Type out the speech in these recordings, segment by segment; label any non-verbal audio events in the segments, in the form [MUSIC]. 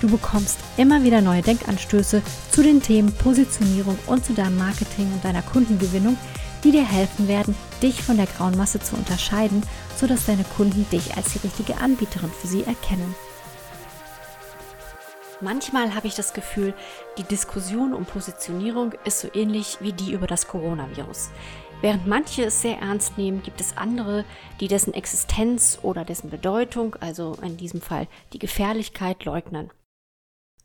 Du bekommst immer wieder neue Denkanstöße zu den Themen Positionierung und zu deinem Marketing und deiner Kundengewinnung, die dir helfen werden, dich von der grauen Masse zu unterscheiden, sodass deine Kunden dich als die richtige Anbieterin für sie erkennen. Manchmal habe ich das Gefühl, die Diskussion um Positionierung ist so ähnlich wie die über das Coronavirus. Während manche es sehr ernst nehmen, gibt es andere, die dessen Existenz oder dessen Bedeutung, also in diesem Fall die Gefährlichkeit, leugnen.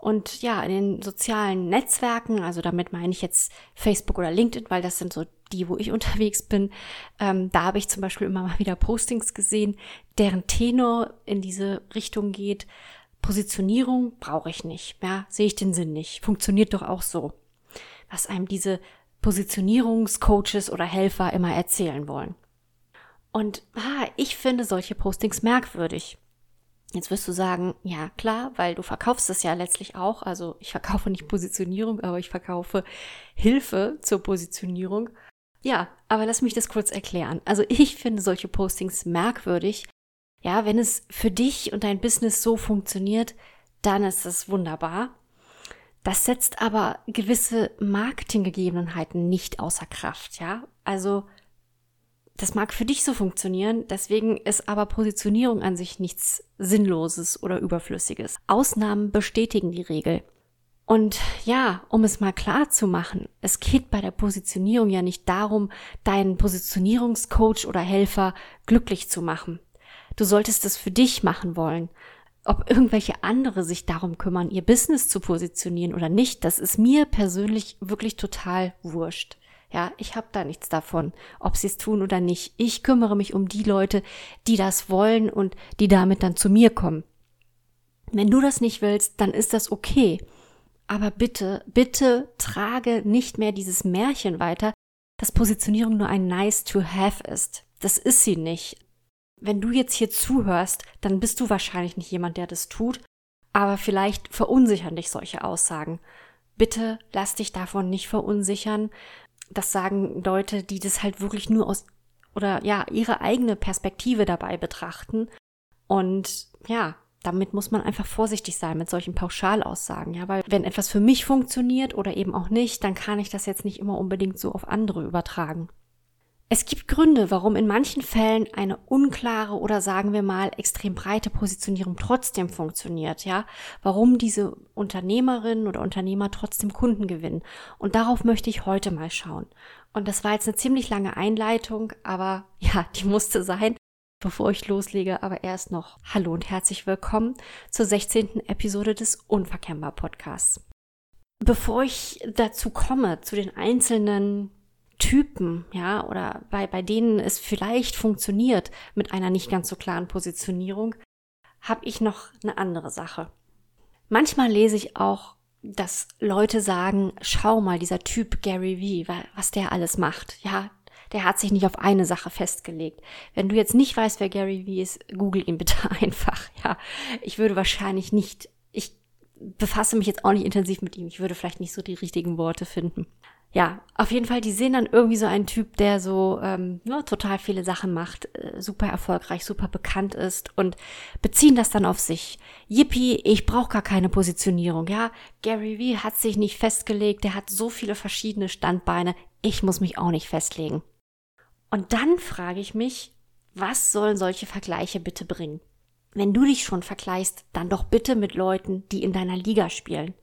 Und ja, in den sozialen Netzwerken, also damit meine ich jetzt Facebook oder LinkedIn, weil das sind so die, wo ich [LAUGHS] unterwegs bin, ähm, da habe ich zum Beispiel immer mal wieder Postings gesehen, deren Tenor in diese Richtung geht. Positionierung brauche ich nicht, ja, sehe ich den Sinn nicht, funktioniert doch auch so. Was einem diese Positionierungscoaches oder Helfer immer erzählen wollen. Und ah, ich finde solche Postings merkwürdig. Jetzt wirst du sagen, ja klar, weil du verkaufst es ja letztlich auch. Also ich verkaufe nicht Positionierung, aber ich verkaufe Hilfe zur Positionierung. Ja, aber lass mich das kurz erklären. Also ich finde solche Postings merkwürdig. Ja, wenn es für dich und dein Business so funktioniert, dann ist es wunderbar. Das setzt aber gewisse Marketinggegebenheiten nicht außer Kraft, ja? Also das mag für dich so funktionieren, deswegen ist aber Positionierung an sich nichts Sinnloses oder Überflüssiges. Ausnahmen bestätigen die Regel. Und ja, um es mal klar zu machen, es geht bei der Positionierung ja nicht darum, deinen Positionierungscoach oder Helfer glücklich zu machen. Du solltest es für dich machen wollen. Ob irgendwelche andere sich darum kümmern, ihr Business zu positionieren oder nicht, das ist mir persönlich wirklich total wurscht. Ja, ich habe da nichts davon, ob sie es tun oder nicht. Ich kümmere mich um die Leute, die das wollen und die damit dann zu mir kommen. Wenn du das nicht willst, dann ist das okay. Aber bitte, bitte trage nicht mehr dieses Märchen weiter, dass Positionierung nur ein nice to have ist. Das ist sie nicht. Wenn du jetzt hier zuhörst, dann bist du wahrscheinlich nicht jemand, der das tut, aber vielleicht verunsichern dich solche Aussagen. Bitte lass dich davon nicht verunsichern das sagen Leute, die das halt wirklich nur aus oder ja, ihre eigene Perspektive dabei betrachten. Und ja, damit muss man einfach vorsichtig sein mit solchen Pauschalaussagen, ja, weil wenn etwas für mich funktioniert oder eben auch nicht, dann kann ich das jetzt nicht immer unbedingt so auf andere übertragen. Es gibt Gründe, warum in manchen Fällen eine unklare oder sagen wir mal extrem breite Positionierung trotzdem funktioniert, ja? Warum diese Unternehmerinnen oder Unternehmer trotzdem Kunden gewinnen. Und darauf möchte ich heute mal schauen. Und das war jetzt eine ziemlich lange Einleitung, aber [LAUGHS] ja, die musste sein. Bevor ich loslege, aber erst noch Hallo und herzlich willkommen zur 16. Episode des Unverkennbar Podcasts. Bevor ich dazu komme, zu den einzelnen Typen, ja, oder bei, bei denen es vielleicht funktioniert mit einer nicht ganz so klaren Positionierung, habe ich noch eine andere Sache. Manchmal lese ich auch, dass Leute sagen, schau mal, dieser Typ Gary Vee, was der alles macht. Ja, der hat sich nicht auf eine Sache festgelegt. Wenn du jetzt nicht weißt, wer Gary Vee ist, google ihn bitte [LAUGHS] einfach. Ja, ich würde wahrscheinlich nicht, ich befasse mich jetzt auch nicht intensiv mit ihm. Ich würde vielleicht nicht so die richtigen Worte finden ja, auf jeden Fall, die sehen dann irgendwie so einen Typ, der so ähm, ja, total viele Sachen macht, äh, super erfolgreich, super bekannt ist und beziehen das dann auf sich. Yippie, ich brauche gar keine Positionierung, ja. Gary Vee hat sich nicht festgelegt, der hat so viele verschiedene Standbeine, ich muss mich auch nicht festlegen. Und dann frage ich mich, was sollen solche Vergleiche bitte bringen? Wenn du dich schon vergleichst, dann doch bitte mit Leuten, die in deiner Liga spielen.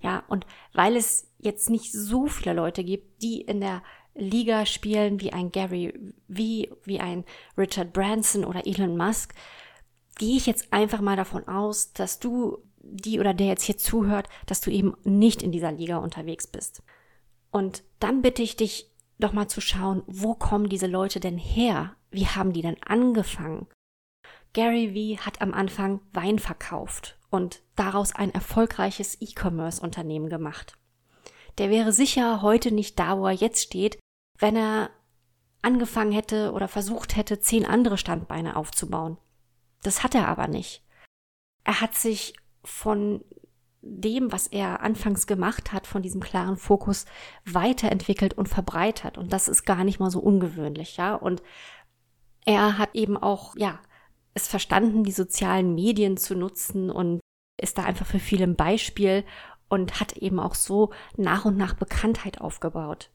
Ja, und weil es jetzt nicht so viele Leute gibt, die in der Liga spielen wie ein Gary wie wie ein Richard Branson oder Elon Musk, gehe ich jetzt einfach mal davon aus, dass du die oder der jetzt hier zuhört, dass du eben nicht in dieser Liga unterwegs bist. Und dann bitte ich dich doch mal zu schauen, wo kommen diese Leute denn her? Wie haben die denn angefangen? Gary Vee hat am Anfang Wein verkauft und daraus ein erfolgreiches E-Commerce-Unternehmen gemacht. Der wäre sicher heute nicht da, wo er jetzt steht, wenn er angefangen hätte oder versucht hätte, zehn andere Standbeine aufzubauen. Das hat er aber nicht. Er hat sich von dem, was er anfangs gemacht hat, von diesem klaren Fokus weiterentwickelt und verbreitert. Und das ist gar nicht mal so ungewöhnlich, ja. Und er hat eben auch, ja, es verstanden, die sozialen Medien zu nutzen und ist da einfach für viele ein Beispiel und hat eben auch so nach und nach Bekanntheit aufgebaut.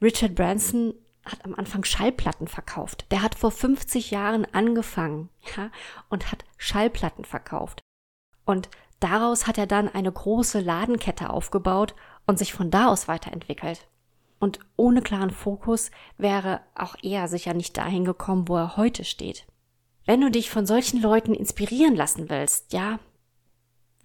Richard Branson hat am Anfang Schallplatten verkauft. Der hat vor 50 Jahren angefangen, ja, und hat Schallplatten verkauft. Und daraus hat er dann eine große Ladenkette aufgebaut und sich von da aus weiterentwickelt. Und ohne klaren Fokus wäre auch er sicher nicht dahin gekommen, wo er heute steht. Wenn du dich von solchen Leuten inspirieren lassen willst, ja,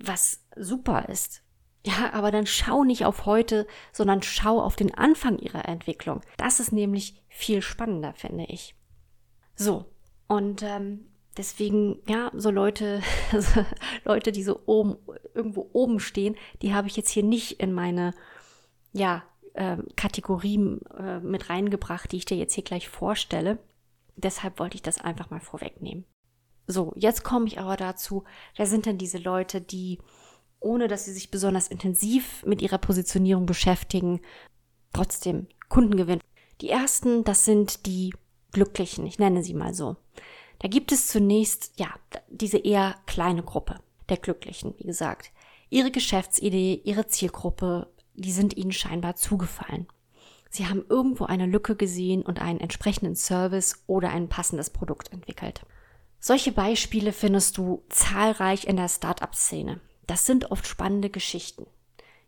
was super ist, ja, aber dann schau nicht auf heute, sondern schau auf den Anfang ihrer Entwicklung. Das ist nämlich viel spannender, finde ich. So, und ähm, deswegen, ja, so Leute, [LAUGHS] Leute, die so oben, irgendwo oben stehen, die habe ich jetzt hier nicht in meine, ja, äh, Kategorien äh, mit reingebracht, die ich dir jetzt hier gleich vorstelle. Deshalb wollte ich das einfach mal vorwegnehmen. So, jetzt komme ich aber dazu, wer sind denn diese Leute, die ohne dass sie sich besonders intensiv mit ihrer Positionierung beschäftigen, trotzdem Kunden gewinnen. Die ersten, das sind die Glücklichen, ich nenne sie mal so. Da gibt es zunächst, ja, diese eher kleine Gruppe der Glücklichen, wie gesagt. Ihre Geschäftsidee, ihre Zielgruppe, die sind ihnen scheinbar zugefallen. Sie haben irgendwo eine Lücke gesehen und einen entsprechenden Service oder ein passendes Produkt entwickelt. Solche Beispiele findest du zahlreich in der Startup-Szene das sind oft spannende Geschichten.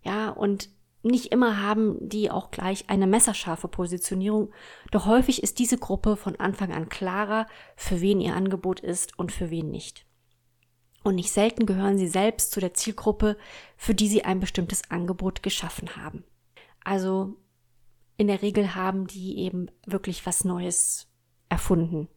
Ja, und nicht immer haben die auch gleich eine messerscharfe Positionierung, doch häufig ist diese Gruppe von Anfang an klarer, für wen ihr Angebot ist und für wen nicht. Und nicht selten gehören sie selbst zu der Zielgruppe, für die sie ein bestimmtes Angebot geschaffen haben. Also in der Regel haben die eben wirklich was Neues erfunden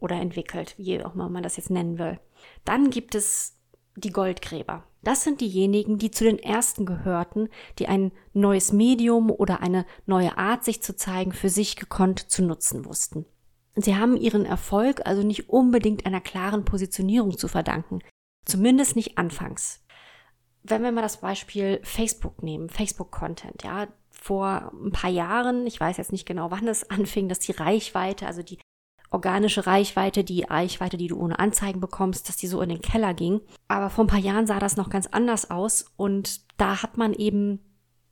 oder entwickelt, wie auch immer man das jetzt nennen will. Dann gibt es die Goldgräber. Das sind diejenigen, die zu den ersten gehörten, die ein neues Medium oder eine neue Art, sich zu zeigen, für sich gekonnt zu nutzen wussten. Sie haben ihren Erfolg also nicht unbedingt einer klaren Positionierung zu verdanken, zumindest nicht anfangs. Wenn wir mal das Beispiel Facebook nehmen, Facebook-Content, ja, vor ein paar Jahren, ich weiß jetzt nicht genau, wann es [LAUGHS] anfing, dass die Reichweite, also die organische Reichweite, die Reichweite, die du ohne Anzeigen bekommst, dass die so in den Keller ging. Aber vor ein paar Jahren sah das noch ganz anders aus und da hat man eben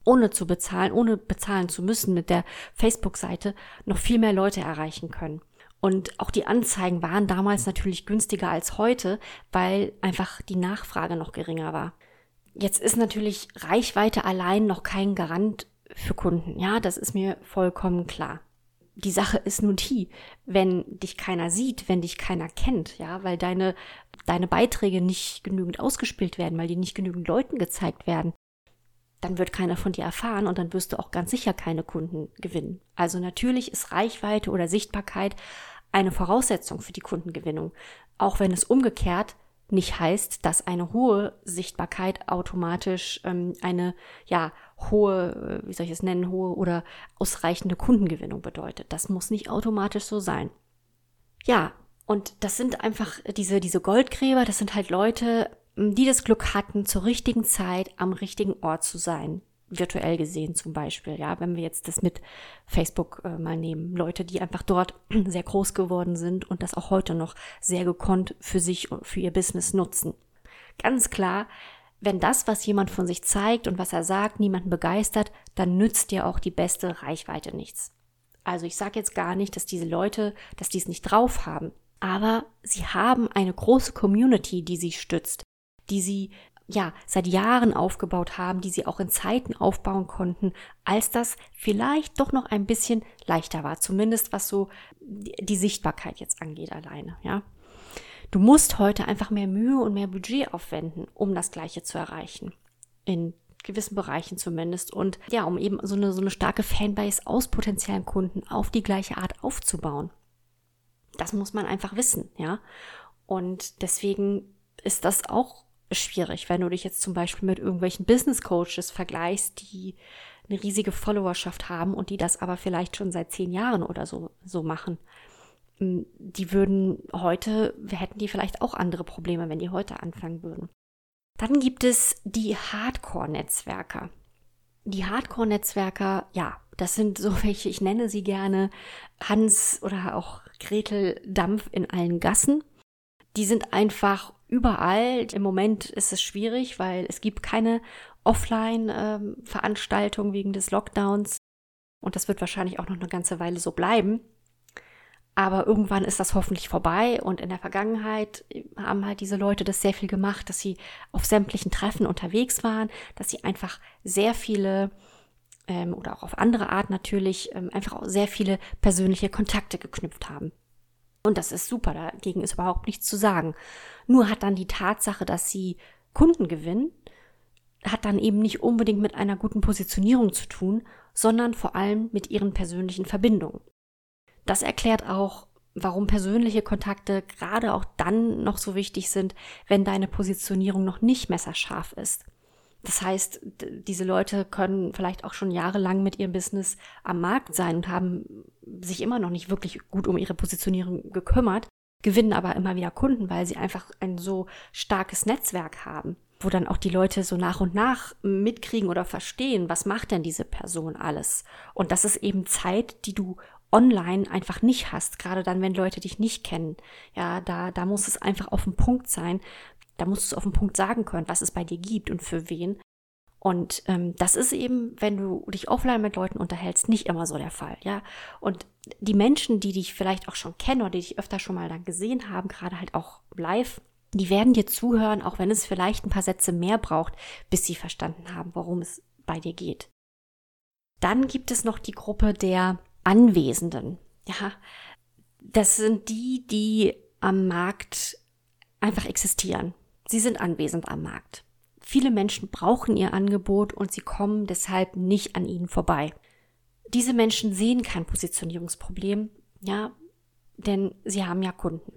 ohne zu bezahlen, ohne bezahlen zu müssen mit der Facebook-Seite noch viel mehr Leute erreichen können. Und auch die Anzeigen waren damals natürlich günstiger als heute, weil einfach die Nachfrage noch geringer war. Jetzt ist natürlich Reichweite allein noch kein Garant für Kunden. Ja, das ist mir vollkommen klar die Sache ist nun die, wenn dich keiner sieht, wenn dich keiner kennt, ja, weil deine, deine Beiträge nicht genügend ausgespielt werden, weil die nicht genügend Leuten gezeigt werden, dann wird keiner von dir erfahren und dann wirst du auch ganz sicher keine Kunden gewinnen. Also natürlich ist Reichweite oder Sichtbarkeit eine Voraussetzung für die Kundengewinnung, auch wenn es umgekehrt nicht heißt, dass eine hohe Sichtbarkeit automatisch ähm, eine ja hohe, äh, wie soll ich es nennen, hohe oder ausreichende Kundengewinnung bedeutet. Das muss nicht automatisch so sein. Ja, und das sind einfach diese diese Goldgräber. Das sind halt Leute, die das Glück hatten, zur richtigen Zeit am richtigen Ort zu sein virtuell gesehen zum Beispiel, ja, wenn wir jetzt das mit Facebook äh, mal nehmen. Leute, die einfach dort [CLEARS THROAT] sehr groß geworden sind und das auch heute noch sehr gekonnt für sich und für ihr Business nutzen. Ganz klar, wenn das, was jemand von sich zeigt und was er sagt, niemanden begeistert, dann nützt dir auch die beste Reichweite nichts. Also ich sage jetzt gar nicht, dass diese Leute, dass die es nicht drauf haben, aber sie haben eine große Community, die sie stützt, die sie ja, seit Jahren aufgebaut haben, die sie auch in Zeiten aufbauen konnten, als das vielleicht doch noch ein bisschen leichter war, zumindest was so die Sichtbarkeit jetzt angeht alleine, ja. Du musst heute einfach mehr Mühe und mehr Budget aufwenden, um das Gleiche zu erreichen. In gewissen Bereichen zumindest. Und ja, um eben so eine, so eine starke Fanbase aus potenziellen Kunden auf die gleiche Art aufzubauen. Das muss man einfach wissen, ja. Und deswegen ist das auch schwierig, wenn du dich jetzt zum Beispiel mit irgendwelchen Business Coaches vergleichst, die eine riesige Followerschaft haben und die das aber vielleicht schon seit zehn Jahren oder so, so machen. Die würden heute, hätten die vielleicht auch andere Probleme, wenn die heute anfangen würden. Dann gibt es die Hardcore-Netzwerker. Die Hardcore-Netzwerker, ja, das sind so [LAUGHS] welche, ich nenne sie gerne Hans oder auch Gretel Dampf in allen Gassen. Die sind einfach überall. Im Moment ist es schwierig, weil es gibt keine Offline-Veranstaltung wegen des Lockdowns. Und das wird wahrscheinlich auch noch eine ganze Weile so bleiben. Aber irgendwann ist das hoffentlich vorbei. Und in der Vergangenheit haben halt diese Leute das sehr viel gemacht, dass sie auf sämtlichen Treffen unterwegs waren, dass sie einfach sehr viele ähm, oder auch auf andere Art natürlich ähm, einfach auch sehr viele persönliche Kontakte geknüpft haben. Und das ist super, dagegen ist überhaupt nichts zu sagen. Nur hat dann die Tatsache, dass sie Kunden gewinnen, hat dann eben nicht unbedingt mit einer guten Positionierung zu tun, sondern vor allem mit ihren persönlichen Verbindungen. Das erklärt auch, warum persönliche Kontakte gerade auch dann noch so wichtig sind, wenn deine Positionierung noch nicht messerscharf ist. Das heißt, diese Leute können vielleicht auch schon jahrelang mit ihrem Business am Markt sein und haben sich immer noch nicht wirklich gut um ihre Positionierung gekümmert, gewinnen aber immer wieder Kunden, weil sie einfach ein so starkes Netzwerk haben, wo dann auch die Leute so nach und nach mitkriegen oder verstehen, was macht denn diese Person alles. Und das ist eben Zeit, die du online einfach nicht hast, gerade dann, wenn Leute dich nicht kennen. Ja, da, da muss es einfach auf den Punkt sein, da musst du es auf den Punkt sagen können, was es bei dir gibt und für wen. Und ähm, das ist eben, wenn du dich offline mit Leuten unterhältst, nicht immer so der Fall, ja. Und die Menschen, die dich vielleicht auch schon kennen oder die dich öfter schon mal dann gesehen haben, gerade halt auch live, die werden dir zuhören, auch wenn es vielleicht ein paar Sätze mehr braucht, bis sie verstanden haben, worum es bei dir geht. Dann gibt es noch die Gruppe der Anwesenden. Ja, das sind die, die am Markt einfach existieren. Sie sind anwesend am Markt. Viele Menschen brauchen ihr Angebot und sie kommen deshalb nicht an ihnen vorbei. Diese Menschen sehen kein Positionierungsproblem, ja, denn sie haben ja Kunden.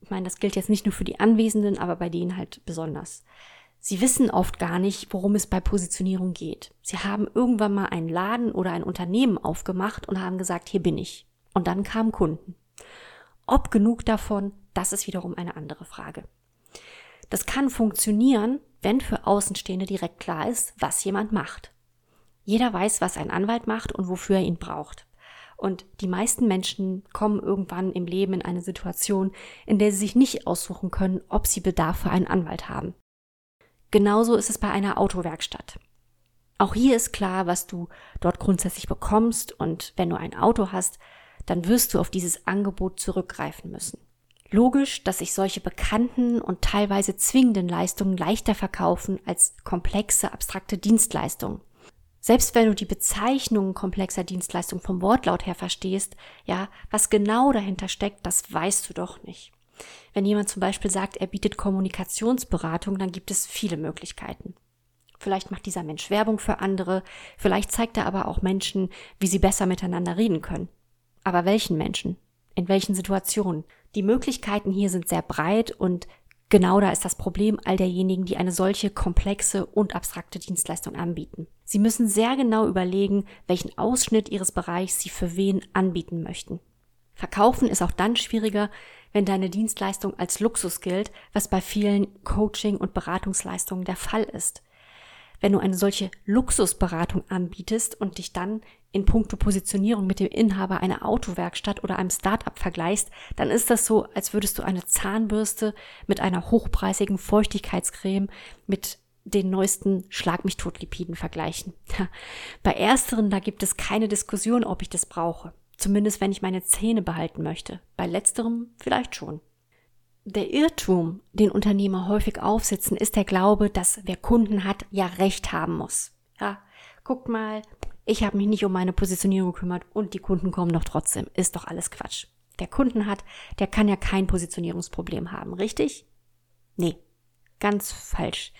Ich meine, das gilt jetzt nicht nur für die Anwesenden, aber bei denen halt besonders. Sie wissen oft gar nicht, worum es bei Positionierung geht. Sie haben irgendwann mal einen Laden oder ein Unternehmen aufgemacht und haben gesagt, hier bin ich. Und dann kamen Kunden. Ob genug davon, das ist wiederum eine andere Frage. Das kann funktionieren, wenn für Außenstehende direkt klar ist, was jemand macht. Jeder weiß, was ein Anwalt macht und wofür er ihn braucht. Und die meisten Menschen kommen irgendwann im Leben in eine Situation, in der sie sich nicht aussuchen können, ob sie Bedarf für einen Anwalt haben. Genauso ist es bei einer Autowerkstatt. Auch hier ist klar, was du dort grundsätzlich bekommst und wenn du ein Auto hast, dann wirst du auf dieses Angebot zurückgreifen müssen. Logisch, dass sich solche bekannten und teilweise zwingenden Leistungen leichter verkaufen als komplexe, abstrakte Dienstleistungen. Selbst wenn du die Bezeichnung komplexer Dienstleistung vom Wortlaut her verstehst, ja, was genau dahinter steckt, das weißt du doch nicht. Wenn jemand zum Beispiel sagt, er bietet Kommunikationsberatung, dann gibt es viele Möglichkeiten. Vielleicht macht dieser Mensch Werbung für andere, vielleicht zeigt er aber auch Menschen, wie sie besser miteinander reden können. Aber welchen Menschen? In welchen Situationen? Die Möglichkeiten hier sind sehr breit und genau da ist das Problem all derjenigen, die eine solche komplexe und abstrakte Dienstleistung anbieten. Sie müssen sehr genau überlegen, welchen Ausschnitt ihres Bereichs sie für wen anbieten möchten. Verkaufen ist auch dann schwieriger, wenn deine Dienstleistung als Luxus gilt, was bei vielen Coaching- und Beratungsleistungen der Fall ist. Wenn du eine solche Luxusberatung anbietest und dich dann in puncto Positionierung mit dem Inhaber einer Autowerkstatt oder einem Start-up vergleichst, dann ist das so, als würdest du eine Zahnbürste mit einer hochpreisigen Feuchtigkeitscreme mit den neuesten Schlag mich tot Lipiden vergleichen. [LAUGHS] Bei ersteren, da gibt es keine Diskussion, ob ich das brauche. Zumindest wenn ich meine Zähne behalten möchte. Bei letzterem vielleicht schon. Der Irrtum, den Unternehmer häufig aufsitzen, ist der Glaube, dass wer Kunden hat, ja Recht haben muss. Ja, guckt mal, ich habe mich nicht um meine Positionierung gekümmert und die Kunden kommen doch trotzdem. Ist doch alles Quatsch. Der Kunden hat, der kann ja kein Positionierungsproblem haben, richtig? Nee, ganz falsch.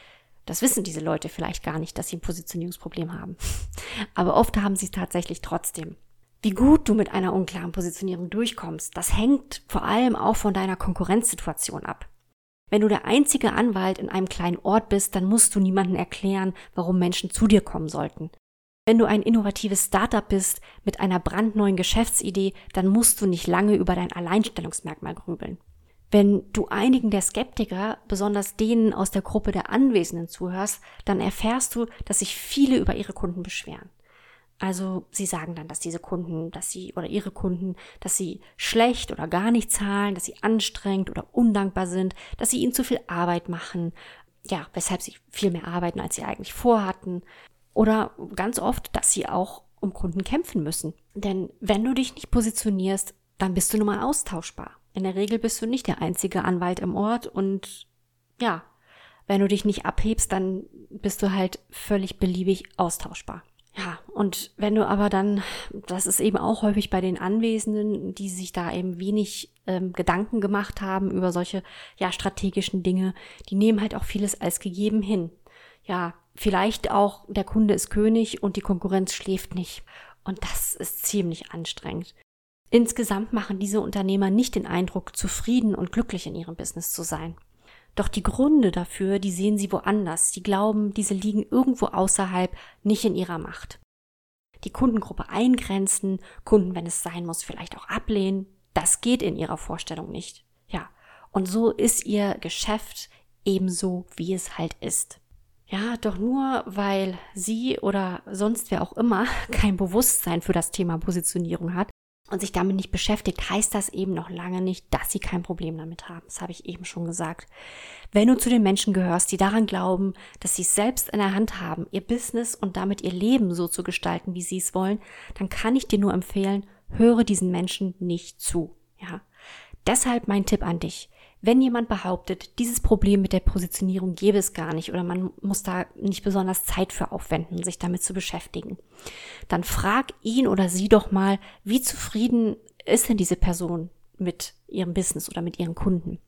Das wissen diese Leute vielleicht gar nicht, dass sie ein Positionierungsproblem haben. [LAUGHS] Aber oft haben sie es tatsächlich trotzdem. Wie gut du mit einer unklaren Positionierung durchkommst, das hängt vor allem auch von deiner Konkurrenzsituation ab. Wenn du der einzige Anwalt in einem kleinen Ort bist, dann musst du niemandem erklären, warum Menschen zu dir kommen sollten. Wenn du ein innovatives Startup bist mit einer brandneuen Geschäftsidee, dann musst du nicht lange über dein Alleinstellungsmerkmal grübeln. Wenn du einigen der Skeptiker, besonders denen aus der Gruppe der Anwesenden zuhörst, dann erfährst du, dass sich viele über ihre Kunden beschweren. Also sie sagen dann, dass diese Kunden, dass sie oder ihre Kunden, dass sie schlecht oder gar nicht zahlen, dass sie anstrengend oder undankbar sind, dass sie ihnen zu viel Arbeit machen, ja, weshalb sie viel mehr arbeiten, als sie eigentlich vorhatten. Oder ganz oft, dass sie auch um Kunden kämpfen müssen. Denn wenn du dich nicht positionierst, dann bist du nun mal austauschbar. In der Regel bist du nicht der einzige Anwalt im Ort und ja, wenn du dich nicht abhebst, dann bist du halt völlig beliebig austauschbar. Ja, und wenn du aber dann, das ist eben auch häufig bei den Anwesenden, die sich da eben wenig ähm, Gedanken gemacht haben über solche ja strategischen Dinge, die nehmen halt auch vieles als gegeben hin. Ja, vielleicht auch der Kunde ist König und die Konkurrenz schläft nicht. Und das ist ziemlich anstrengend. Insgesamt machen diese Unternehmer nicht den Eindruck, zufrieden und glücklich in ihrem Business zu sein. Doch die Gründe dafür, die sehen sie woanders. Sie glauben, diese liegen irgendwo außerhalb, nicht in ihrer Macht. Die Kundengruppe eingrenzen, Kunden, wenn es sein muss, vielleicht auch ablehnen, das geht in ihrer Vorstellung nicht. Ja, und so ist ihr Geschäft ebenso, wie es halt ist. Ja, doch nur weil sie oder sonst wer auch immer [LAUGHS] kein Bewusstsein für das Thema Positionierung hat, und sich damit nicht beschäftigt, heißt das eben noch lange nicht, dass sie kein Problem damit haben. Das habe ich eben schon gesagt. Wenn du zu den Menschen gehörst, die daran glauben, dass sie es selbst in der Hand haben, ihr Business und damit ihr Leben so zu gestalten, wie sie es wollen, dann kann ich dir nur empfehlen, höre diesen Menschen nicht zu. Ja. Deshalb mein Tipp an dich. Wenn jemand behauptet, dieses Problem mit der Positionierung gäbe es gar nicht oder man muss da nicht besonders Zeit für aufwenden, sich damit zu beschäftigen, dann frag ihn oder sie doch mal, wie zufrieden ist denn diese Person mit ihrem Business oder mit ihren Kunden?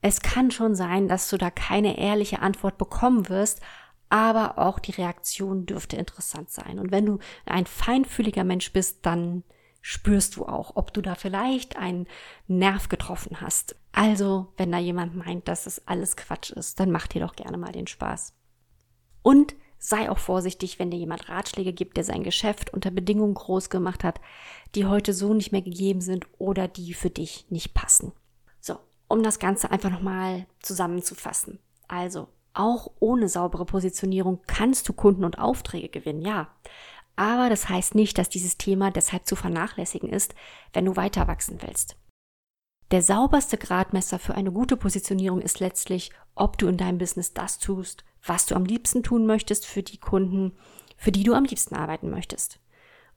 Es kann schon sein, dass du da keine ehrliche Antwort bekommen wirst, aber auch die Reaktion dürfte interessant sein. Und wenn du ein feinfühliger Mensch bist, dann spürst du auch, ob du da vielleicht einen Nerv getroffen hast. Also, wenn da jemand meint, dass es alles Quatsch ist, dann mach dir doch gerne mal den Spaß. Und sei auch vorsichtig, wenn dir jemand Ratschläge gibt, der sein Geschäft unter Bedingungen groß gemacht hat, die heute so nicht mehr gegeben sind oder die für dich nicht passen. So, um das Ganze einfach nochmal zusammenzufassen. Also, auch ohne saubere Positionierung kannst du Kunden und Aufträge gewinnen, ja. Aber das heißt nicht, dass dieses Thema deshalb zu vernachlässigen ist, wenn du weiter wachsen willst. Der sauberste Gradmesser für eine gute Positionierung ist letztlich, ob du in deinem Business das tust, was du am liebsten tun möchtest für die Kunden, für die du am liebsten arbeiten möchtest.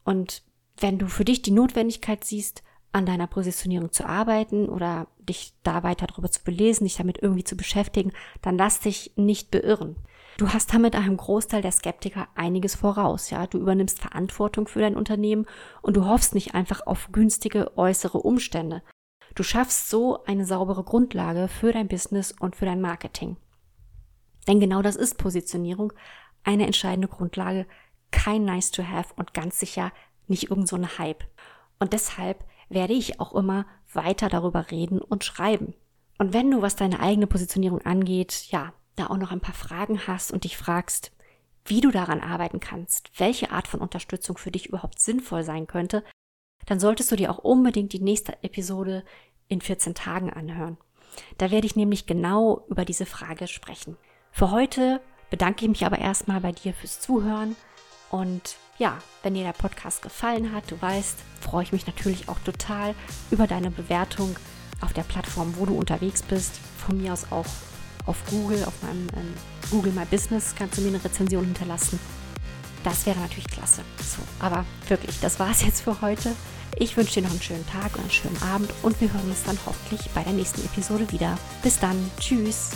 Und wenn du für dich die Notwendigkeit siehst, an deiner Positionierung zu arbeiten oder dich da weiter darüber zu belesen, dich damit irgendwie zu beschäftigen, dann lass dich nicht beirren. Du hast damit einem Großteil der Skeptiker einiges voraus, ja. Du übernimmst Verantwortung für dein Unternehmen und du hoffst nicht einfach auf günstige äußere Umstände. Du schaffst so eine saubere Grundlage für dein Business und für dein Marketing. Denn genau das ist Positionierung, eine entscheidende Grundlage, kein nice to have und ganz sicher nicht irgend so eine Hype. Und deshalb werde ich auch immer weiter darüber reden und schreiben. Und wenn du, was deine eigene Positionierung angeht, ja, da auch noch ein paar Fragen hast und dich fragst, wie du daran arbeiten kannst, welche Art von Unterstützung für dich überhaupt sinnvoll sein könnte, dann solltest du dir auch unbedingt die nächste Episode in 14 Tagen anhören. Da werde ich nämlich genau über diese Frage sprechen. Für heute bedanke ich mich aber erstmal bei dir fürs Zuhören und ja, wenn dir der Podcast gefallen hat, du weißt, freue ich mich natürlich auch total über deine Bewertung auf der Plattform, wo du unterwegs bist. Von mir aus auch auf Google, auf meinem ähm, Google My Business kannst du mir eine Rezension hinterlassen. Das wäre natürlich klasse. So, aber wirklich, das war es jetzt für heute. Ich wünsche dir noch einen schönen Tag und einen schönen Abend und wir hören uns dann hoffentlich bei der nächsten Episode wieder. Bis dann. Tschüss.